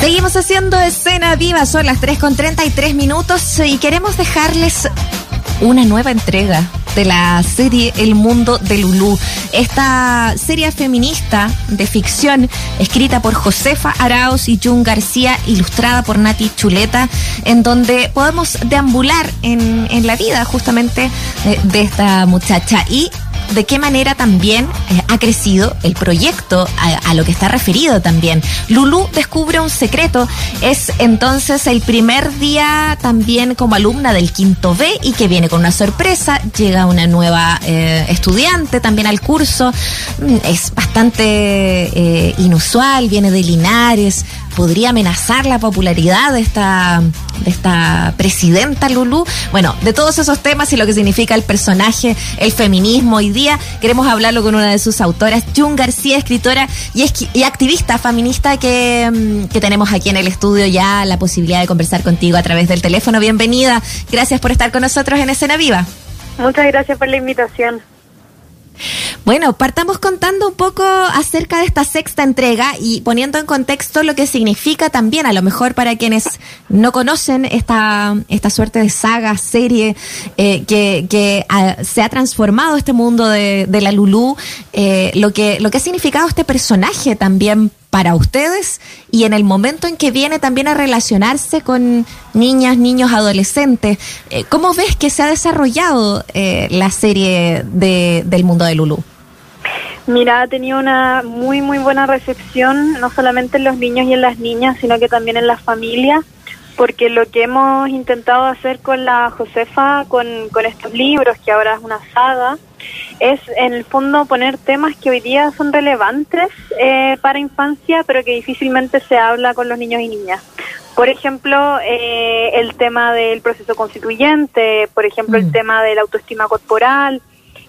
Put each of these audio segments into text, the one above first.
Seguimos haciendo escena viva, son las 3 con 33 minutos y queremos dejarles una nueva entrega de la serie El Mundo de Lulú. Esta serie feminista de ficción escrita por Josefa Arauz y Jun García, ilustrada por Nati Chuleta, en donde podemos deambular en, en la vida justamente de, de esta muchacha. Y de qué manera también eh, ha crecido el proyecto a, lo que está referido también. Lulu descubre un secreto, es entonces el primer día también como alumna del quinto B y que viene con una sorpresa, llega una nueva eh, estudiante también al curso, mm, es bastante eh, inusual, viene de Linares, podría amenazar la popularidad de esta, de esta presidenta Lulú. Bueno, de todos esos temas y lo que significa el personaje, el feminismo hoy día, queremos hablarlo con una de sus autoras, Jun García, escritora y, y activista feminista que, mm, que tenemos aquí en el estudio ya la posibilidad de conversar contigo a través del teléfono. Bienvenida, gracias por estar con nosotros en Escena Viva. Muchas gracias por la invitación. Bueno, partamos contando un poco acerca de esta sexta entrega y poniendo en contexto lo que significa también, a lo mejor para quienes no conocen esta, esta suerte de saga, serie, eh, que, que a, se ha transformado este mundo de, de la Lulú, eh, lo, que, lo que ha significado este personaje también para ustedes y en el momento en que viene también a relacionarse con niñas, niños, adolescentes. Eh, ¿Cómo ves que se ha desarrollado eh, la serie de, del mundo de Lulu? Mira, ha tenido una muy, muy buena recepción, no solamente en los niños y en las niñas, sino que también en las familias, porque lo que hemos intentado hacer con la Josefa, con, con estos libros, que ahora es una saga, es en el fondo poner temas que hoy día son relevantes eh, para infancia, pero que difícilmente se habla con los niños y niñas. Por ejemplo, eh, el tema del proceso constituyente, por ejemplo, mm. el tema de la autoestima corporal,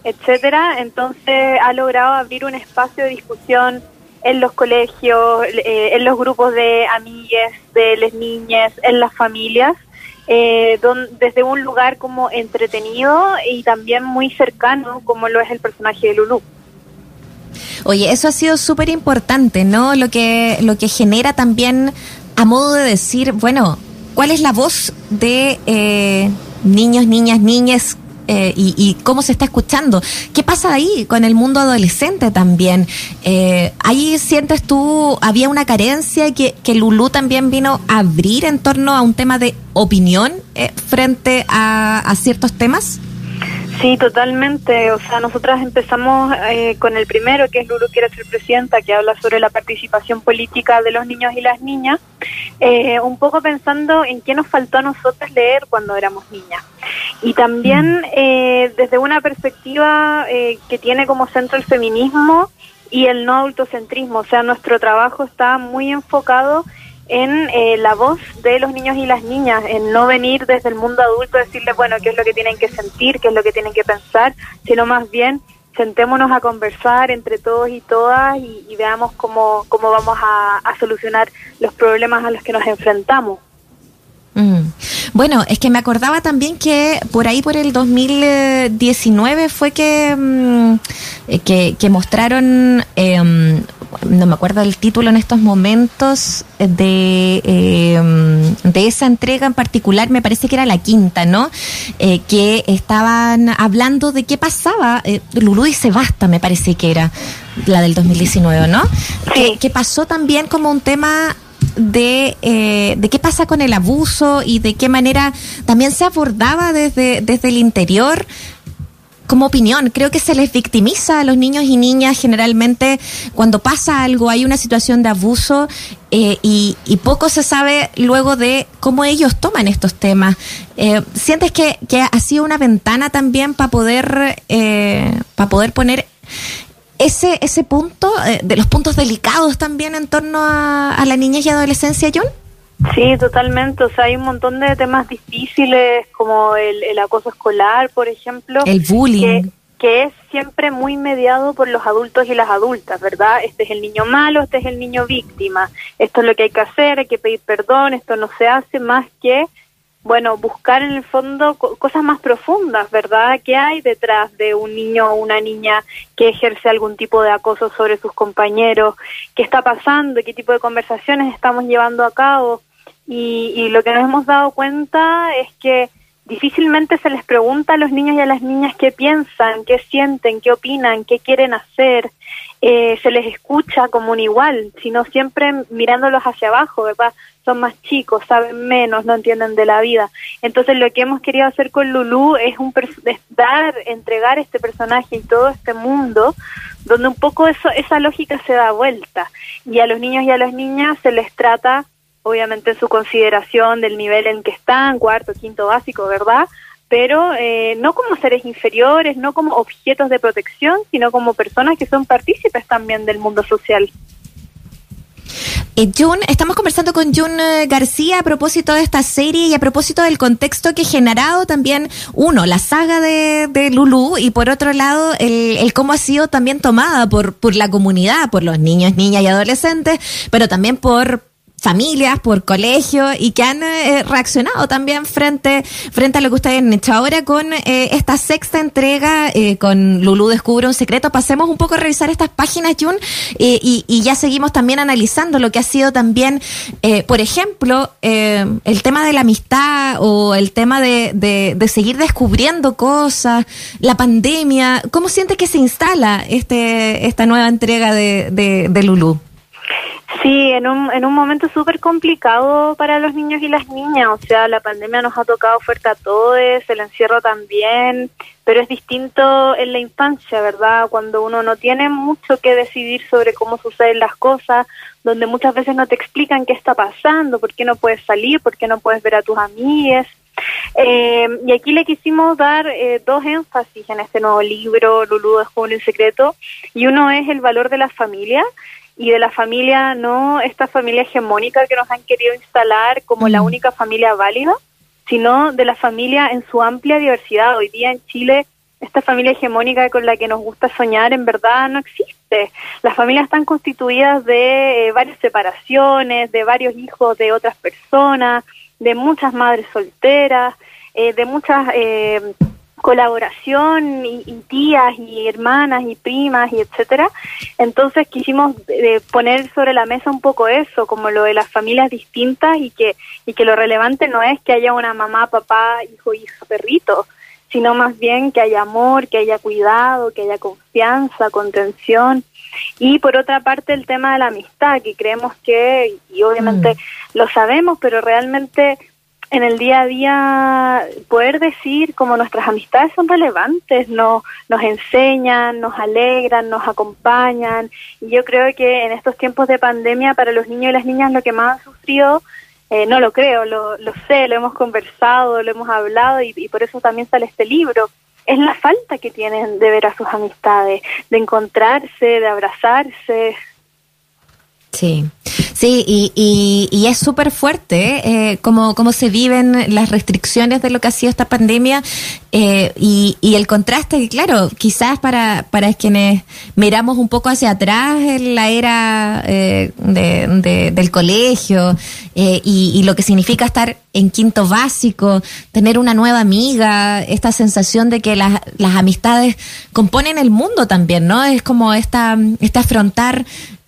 etcétera. Entonces ha logrado abrir un espacio de discusión en los colegios, eh, en los grupos de amigues, de las niñas, en las familias, eh, don, desde un lugar como entretenido y también muy cercano, como lo es el personaje de Lulu. Oye, eso ha sido súper importante, ¿no? Lo que, lo que genera también, a modo de decir, bueno, ¿cuál es la voz de eh, niños, niñas, niñas eh, y, y, cómo se está escuchando. ¿Qué pasa ahí con el mundo adolescente también? Eh, ahí sientes tú, había una carencia que, que Lulú también vino a abrir en torno a un tema de opinión eh, frente a, a ciertos temas. Sí, totalmente. O sea, nosotras empezamos eh, con el primero, que es Lulu quiere ser presidenta, que habla sobre la participación política de los niños y las niñas, eh, un poco pensando en qué nos faltó a nosotras leer cuando éramos niñas. Y también eh, desde una perspectiva eh, que tiene como centro el feminismo y el no adultocentrismo. O sea, nuestro trabajo está muy enfocado en eh, la voz de los niños y las niñas, en no venir desde el mundo adulto a decirles, bueno, qué es lo que tienen que sentir, qué es lo que tienen que pensar, sino más bien sentémonos a conversar entre todos y todas y, veamos cómo, cómo vamos a, solucionar los problemas a los que nos enfrentamos. Mm. Bueno, es que me acordaba también que por ahí por el 2019 fue que, mm, que, que, mostraron eh, no me acuerdo el título en estos momentos de, eh, de esa entrega en particular, me parece que era la quinta, ¿no? Eh, que estaban hablando de qué pasaba, eh, Lulú dice basta, me parece que era la del 2019, ¿no? Sí. Que, que pasó también como un tema de, eh, de qué pasa con el abuso y de qué manera también se abordaba desde, desde el interior como opinión, creo que se les victimiza a los niños y niñas generalmente cuando pasa algo, hay una situación de abuso eh, y, poco se sabe luego de cómo ellos toman estos temas. Eh, ¿Sientes que, que, ha sido una ventana también para poder, eh, para poder poner ese, ese punto, eh, de los puntos delicados también en torno a, a la niñez y adolescencia, John? Sí, totalmente. O sea, hay un montón de temas difíciles como el, el acoso escolar, por ejemplo. El bullying. Que, que, es siempre muy mediado por los adultos y las adultas, ¿verdad? Este es el niño malo, este es el niño víctima. Esto es lo que hay que hacer, hay que pedir perdón, esto no se hace más que bueno, buscar en el fondo cosas más profundas, ¿verdad? ¿Qué hay detrás de un niño o una niña que ejerce algún tipo de acoso sobre sus compañeros? ¿Qué está pasando? ¿Qué tipo de conversaciones estamos llevando a cabo? Y, y lo que nos hemos dado cuenta es que difícilmente se les pregunta a los niños y a las niñas qué piensan, qué sienten, qué opinan, qué quieren hacer. Eh, se les escucha como un igual, sino siempre mirándolos hacia abajo, ¿verdad? Son más chicos, saben menos, no entienden de la vida. Entonces lo que hemos querido hacer con Lulu es, un dar, entregar este personaje y todo este mundo donde un poco eso, esa lógica se da vuelta y a los niños y a las niñas se les trata obviamente en su consideración del nivel en que están, cuarto, quinto básico, ¿verdad? Pero eh, no como seres inferiores, no como objetos de protección, sino como personas que son partícipes también del mundo social. Eh, Jun, estamos conversando con Jun eh, García a propósito de esta serie y a propósito del contexto que ha generado también, uno, la saga de, de Lulu y por otro lado, el, el, cómo ha sido también tomada por, por la comunidad, por los niños, niñas y adolescentes, pero también por, familias, por colegios y que han eh, reaccionado también frente, frente a lo que ustedes han hecho ahora con eh, esta sexta entrega eh, con Lulú Descubre un Secreto. Pasemos un poco a revisar estas páginas, Jun, y, y, ya seguimos también analizando lo que ha sido también, por ejemplo, el tema de la amistad o el tema de, de, de, seguir descubriendo cosas, la pandemia. ¿Cómo siente que se instala este, esta nueva entrega de, de, de Lulú? Sí, en un, en un momento súper complicado para los niños y las niñas, o sea, la pandemia nos ha tocado fuerte a todos, el encierro también, pero es distinto en la infancia, ¿verdad? Cuando uno no tiene mucho que decidir sobre cómo suceden las cosas, donde muchas veces no te explican qué está pasando, por qué no puedes salir, por qué no puedes ver a tus amigas. Eh, y aquí le quisimos dar eh, dos énfasis en este nuevo libro, Lulú de Joven en Secreto, y uno es el valor de la familia, y de la familia, no esta familia hegemónica que nos han querido instalar como la mm. única familia válida, sino de la familia en su amplia diversidad. Hoy día en Chile, esta familia hegemónica con la que nos gusta soñar en verdad no existe. Las familias están constituidas de eh, varias separaciones, de varios hijos de otras personas, de muchas madres solteras, eh, de muchas... Eh, colaboración y, tías y hermanas y primas y etcétera. Entonces quisimos eh, poner sobre la mesa un poco eso, como lo de las familias distintas y que y que lo relevante no es que haya una mamá, papá, hijo, hija, perrito, sino más bien que haya amor, que haya cuidado, que haya confianza, contención. Y por otra parte el tema de la amistad, que creemos que, y obviamente mm. lo sabemos, pero realmente en el día a día poder decir como nuestras amistades son relevantes, no, nos enseñan, nos alegran, nos acompañan. Y yo creo que en estos tiempos de pandemia para los niños y las niñas lo que más han sufrido, eh, no lo creo, lo, lo, sé, lo hemos conversado, lo hemos hablado y, y por eso también sale este libro. Es la falta que tienen de ver a sus amistades, de encontrarse, de abrazarse. Sí. Sí, y, y, es súper fuerte eh, como, como se viven las restricciones de lo que ha sido esta pandemia eh, y, y, el contraste, que claro, quizás para, para quienes miramos un poco hacia atrás en la era eh, de, del colegio eh, y, y, lo que significa estar en quinto básico, tener una nueva amiga, esta sensación de que las, las amistades componen el mundo también, ¿no? Es como esta, este afrontar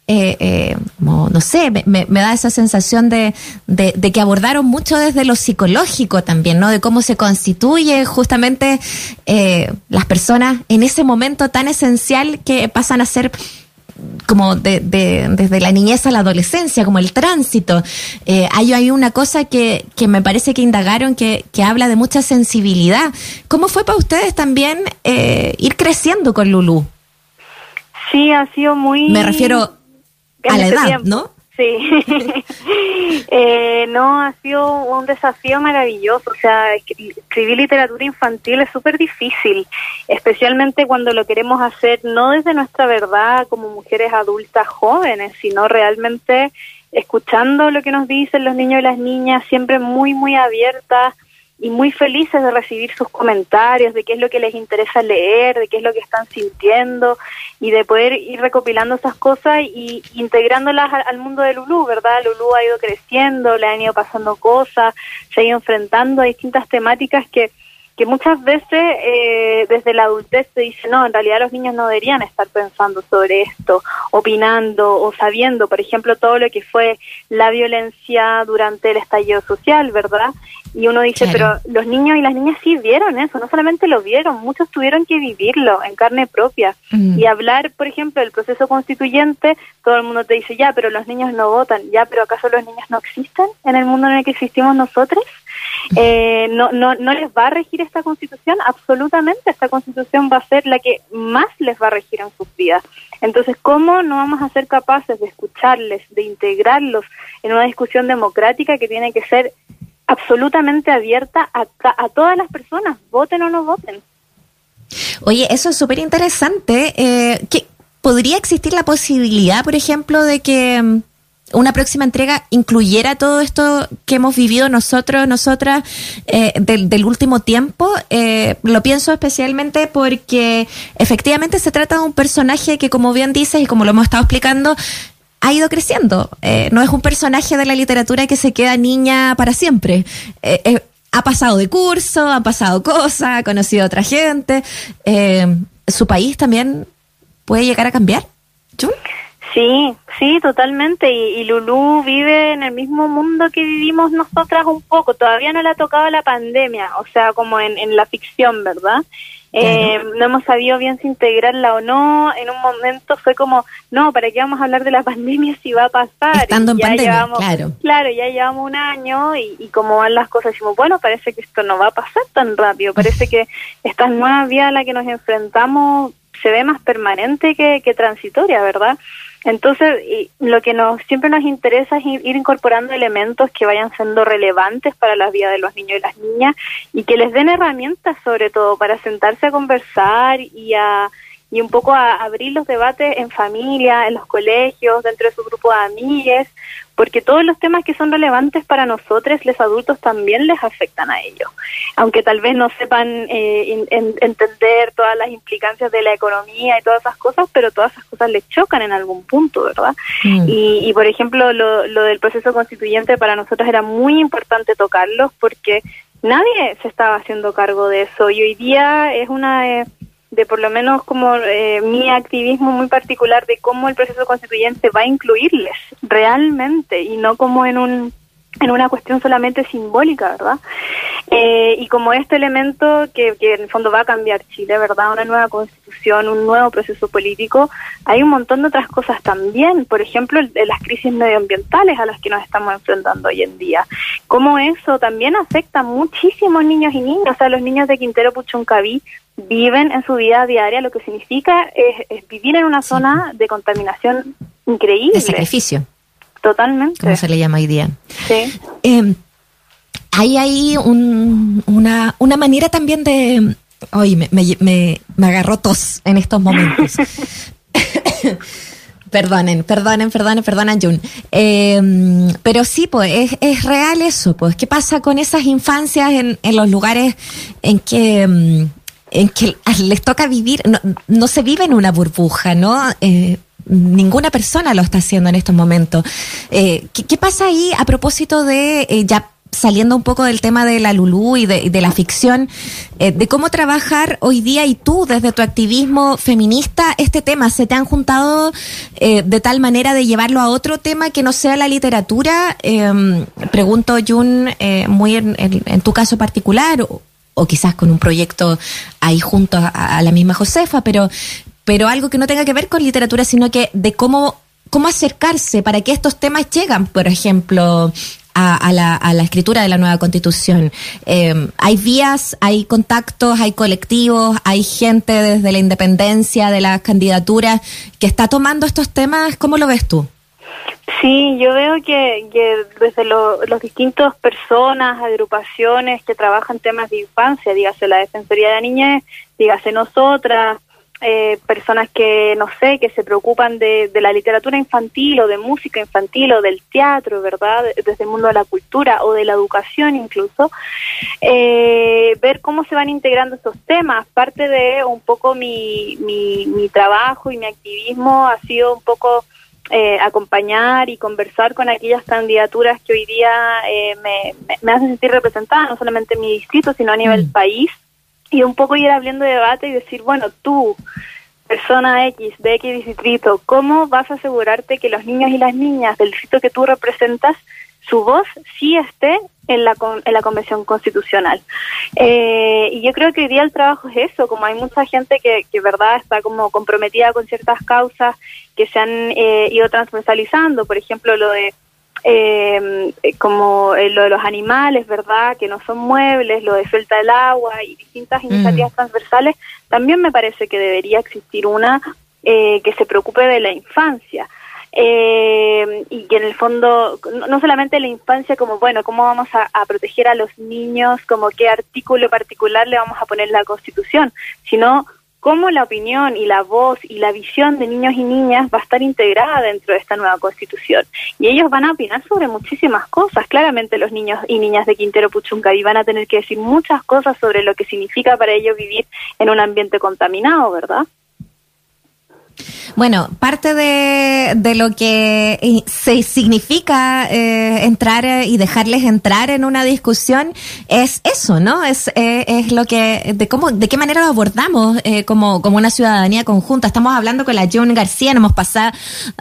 eh, eh, no sé, me, da esa sensación de, de, que abordaron mucho desde lo psicológico también, ¿no? De cómo se constituye justamente eh, las personas en ese momento tan esencial que pasan a ser como de, desde la niñez a la adolescencia, como el tránsito. Eh, hay, hay una cosa que, que me parece que indagaron que, que habla de mucha sensibilidad. ¿Cómo fue para ustedes también eh, ir creciendo con Lulu? Sí, ha sido muy... Me refiero a la edad, ¿no? Sí, eh, no, ha sido un desafío maravilloso, o sea, escribir literatura infantil es súper difícil, especialmente cuando lo queremos hacer no desde nuestra verdad como mujeres adultas jóvenes, sino realmente escuchando lo que nos dicen los niños y las niñas, siempre muy, muy abiertas y muy felices de recibir sus comentarios, de qué es lo que les interesa leer, de qué es lo que están sintiendo y de poder ir recopilando esas cosas y integrándolas al, mundo de Lulú, ¿verdad? Lulú ha ido creciendo, le han ido pasando cosas, se ha ido enfrentando a distintas temáticas que que muchas veces eh, desde la adultez se dice, no, en realidad los niños no deberían estar pensando sobre esto, opinando o sabiendo, por ejemplo, todo lo que fue la violencia durante el estallido social, ¿verdad? Y uno dice, pero los niños y las niñas sí vieron eso, no solamente lo vieron, muchos tuvieron que vivirlo en carne propia. Mm. Y hablar, por ejemplo, del proceso constituyente, todo el mundo te dice, ya, pero los niños no votan, ya, pero ¿acaso los niños no existen en el mundo en el que existimos nosotros? Eh, no, no, no les va a regir esta constitución, absolutamente esta constitución va a ser la que más les va a regir en sus vidas. Entonces, ¿cómo no vamos a ser capaces de escucharles, de integrarlos en una discusión democrática que tiene que ser absolutamente abierta a, a todas las personas, voten o no voten? Oye, eso es súper interesante. Eh, ¿Podría existir la posibilidad, por ejemplo, de que mm, una próxima entrega incluyera todo esto que hemos vivido nosotros, nosotras, eh, del, último tiempo. Eh, lo pienso especialmente porque efectivamente se trata de un personaje que, como bien dices y como lo hemos estado explicando, ha ido creciendo. Eh, no es un personaje de la literatura que se queda niña para siempre. ha pasado de curso, ha pasado cosas, ha conocido a otra gente. ¿Su país también puede llegar a cambiar? Sí, sí, totalmente. Y, y Lulú vive en el mismo mundo que vivimos nosotras un poco. Todavía no le ha tocado la pandemia, o sea, como en, la ficción, ¿verdad? Eh, no hemos sabido bien si integrarla o no. En un momento fue como, no, ¿para qué vamos a hablar de la pandemia si va a pasar? Estando en pandemia, claro. Claro, ya llevamos un año y, y como van las cosas, decimos, bueno, parece que esto no va a pasar tan rápido. Parece que esta nueva vía a la que nos enfrentamos se ve más permanente que, que transitoria, ¿verdad? Entonces, lo que nos siempre nos interesa es ir, incorporando elementos que vayan siendo relevantes para la vida de los niños y las niñas y que les den herramientas sobre todo para sentarse a conversar y a y un poco a abrir los debates en familia, en los colegios, dentro de su grupo de amigues, porque todos los temas que son relevantes para nosotros, los adultos, también les afectan a ellos. Aunque tal vez no sepan eh, entender todas las implicancias de la economía y todas esas cosas, pero todas esas cosas les chocan en algún punto, ¿verdad? Mm. Y, por ejemplo, lo, lo del proceso constituyente para nosotros era muy importante tocarlos porque nadie se estaba haciendo cargo de eso y hoy día es una de por lo menos como eh, mi activismo muy particular de cómo el proceso constituyente va a incluirles realmente y no como en un en una cuestión solamente simbólica, ¿verdad? Eh, y como este elemento que, que, en el fondo va a cambiar Chile, ¿verdad? Una nueva constitución, un nuevo proceso político, hay un montón de otras cosas también, por ejemplo, de las crisis medioambientales a las que nos estamos enfrentando hoy en día. Cómo eso también afecta a muchísimos niños y niñas, o sea, los niños de Quintero Puchuncaví viven en su vida diaria, lo que significa es, vivir en una zona de contaminación increíble. De sacrificio. Totalmente. Como se le llama hoy día. Sí. Eh, hay ahí una, una manera también de... Oye, me, me, me, agarró tos en estos momentos. perdonen, perdonen, perdonen, perdonen, Jun. Em, pero sí, pues es, es, real eso, pues. ¿Qué pasa con esas infancias en, en los lugares en que em, en que les toca vivir, no, no se vive en una burbuja, ¿no? Eh, ninguna persona lo está haciendo en estos momentos. Eh, ¿qué, pasa ahí a propósito de, eh, ya saliendo un poco del tema de la Lulú y de, la ficción, de cómo trabajar hoy día y tú desde tu activismo feminista este tema? ¿Se te han juntado de tal manera de llevarlo a otro tema que no sea la literatura? Em, pregunto, Jun, muy en, tu caso particular, o quizás con un proyecto ahí junto a, la misma Josefa, pero, pero algo que no tenga que ver con literatura, sino que de cómo, cómo acercarse para que estos temas llegan, por ejemplo, a, la, a, la, escritura de la nueva constitución. Eh, hay vías, hay contactos, hay colectivos, hay gente desde la independencia de las candidaturas que está tomando estos temas. ¿Cómo lo ves tú? Sí, yo veo que, desde los distintos personas, agrupaciones que trabajan temas de infancia, dígase la Defensoría de la Niñez, dígase nosotras, eh, personas que, no sé, que se preocupan de, de, la literatura infantil o de música infantil o del teatro, ¿verdad? Desde el mundo de la cultura o de la educación incluso, eh, ver cómo se van integrando estos temas. Parte de un poco mi, mi, mi trabajo y mi activismo ha sido un poco eh, acompañar y conversar con aquellas candidaturas que hoy día eh, me, me, hacen sentir representada, no solamente en mi distrito, sino a nivel mm. país, y un poco ir abriendo de debate y decir, bueno, tú, persona X de X distrito, ¿cómo vas a asegurarte que los niños y las niñas del distrito que tú representas su voz sí esté en la, en la Convención Constitucional. Eh, y yo creo que hoy día el trabajo es eso, como hay mucha gente que, que verdad está como comprometida con ciertas causas que se han eh, ido transversalizando, por ejemplo, lo de eh, como lo de los animales, ¿verdad? Que no son muebles, lo de suelta del agua y distintas iniciativas mm. transversales, también me parece que debería existir una que se preocupe de la infancia eh, y que en el fondo, no, solamente la infancia como, bueno, cómo vamos a, proteger a los niños, como qué artículo particular le vamos a poner en la Constitución, sino cómo la opinión y la voz y la visión de niños y niñas va a estar integrada dentro de esta nueva Constitución. Y ellos van a opinar sobre muchísimas cosas. Claramente los niños y niñas de Quintero Puchuncaví van a tener que decir muchas cosas sobre lo que significa para ellos vivir en un ambiente contaminado, ¿verdad? Bueno, parte de, de lo que eh, se significa eh, entrar eh, y dejarles entrar en una discusión es eso, ¿no? Es, es lo que, de cómo, de qué manera lo abordamos como, como una ciudadanía conjunta. Estamos hablando con la June García, hemos pasado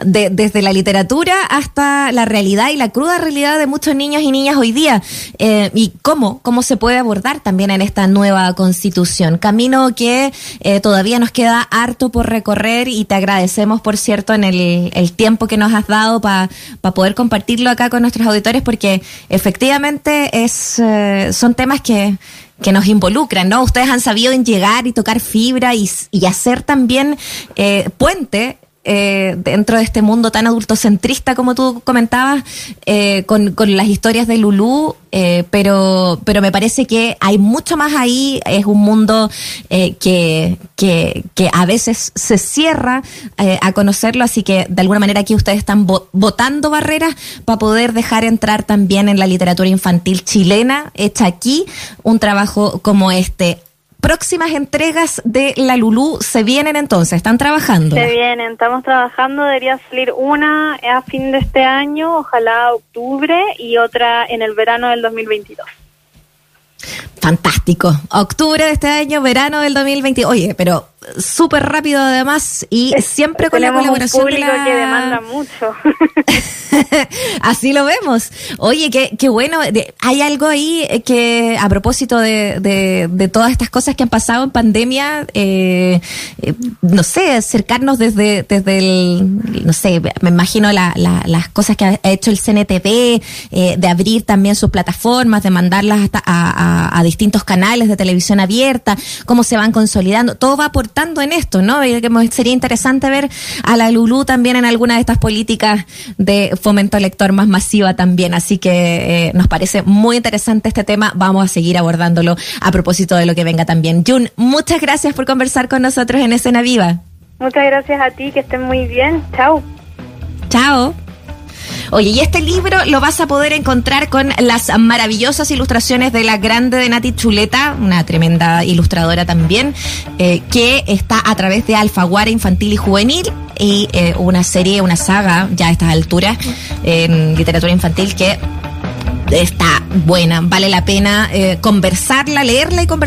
de, desde la literatura hasta la realidad y la cruda realidad de muchos niños y niñas hoy día. y cómo, cómo se puede abordar también en esta nueva constitución. Camino que todavía nos queda harto por recorrer y te agradecemos, por cierto, en el, tiempo que nos has dado para poder compartirlo acá con nuestros auditores, porque efectivamente es, eh, son temas que, que nos involucran, ¿no? Ustedes han sabido en llegar y tocar fibra y, y hacer también eh, puente eh, dentro de este mundo tan adultocentrista como tú comentabas, eh, con, las historias de Lulú, eh, pero, pero me parece que hay mucho más ahí, es un mundo que, que, que, a veces se cierra a conocerlo, así que de alguna manera aquí ustedes están votando barreras para poder dejar entrar también en la literatura infantil chilena, hecha aquí, un trabajo como este próximas entregas de la Lulú se vienen entonces, están trabajando. Se vienen, estamos trabajando, debería salir una a fin de este año, ojalá octubre, y otra en el verano del 2022. Fantástico. Octubre de este año, verano del 2020. Oye, pero súper rápido además y siempre con la colaboración un público que demanda mucho. Así lo vemos. Oye, qué, qué bueno. Hay algo ahí que a propósito de, de, todas estas cosas que han pasado en pandemia, eh, eh, no sé, acercarnos desde, desde el, no sé, me imagino la, las cosas que ha hecho el CNTV, eh, de abrir también sus plataformas, de mandarlas hasta a, a, distintos canales de televisión abierta, cómo se van consolidando. Todo va por en esto, ¿no? Sería interesante ver a la Lulú también en alguna de estas políticas de fomento lector más masiva también. Así que eh, nos parece muy interesante este tema. Vamos a seguir abordándolo a propósito de lo que venga también. Jun, muchas gracias por conversar con nosotros en Escena Viva. Muchas gracias a ti, que estén muy bien. Chao. Chao. Oye, y este libro lo vas a poder encontrar con las maravillosas ilustraciones de la grande de Nati Chuleta, una tremenda ilustradora también, eh, que está a través de Alfaguara Infantil y Juvenil y eh, una serie, una saga ya a estas alturas en literatura infantil que está buena, vale la pena eh, conversarla, leerla y conversarla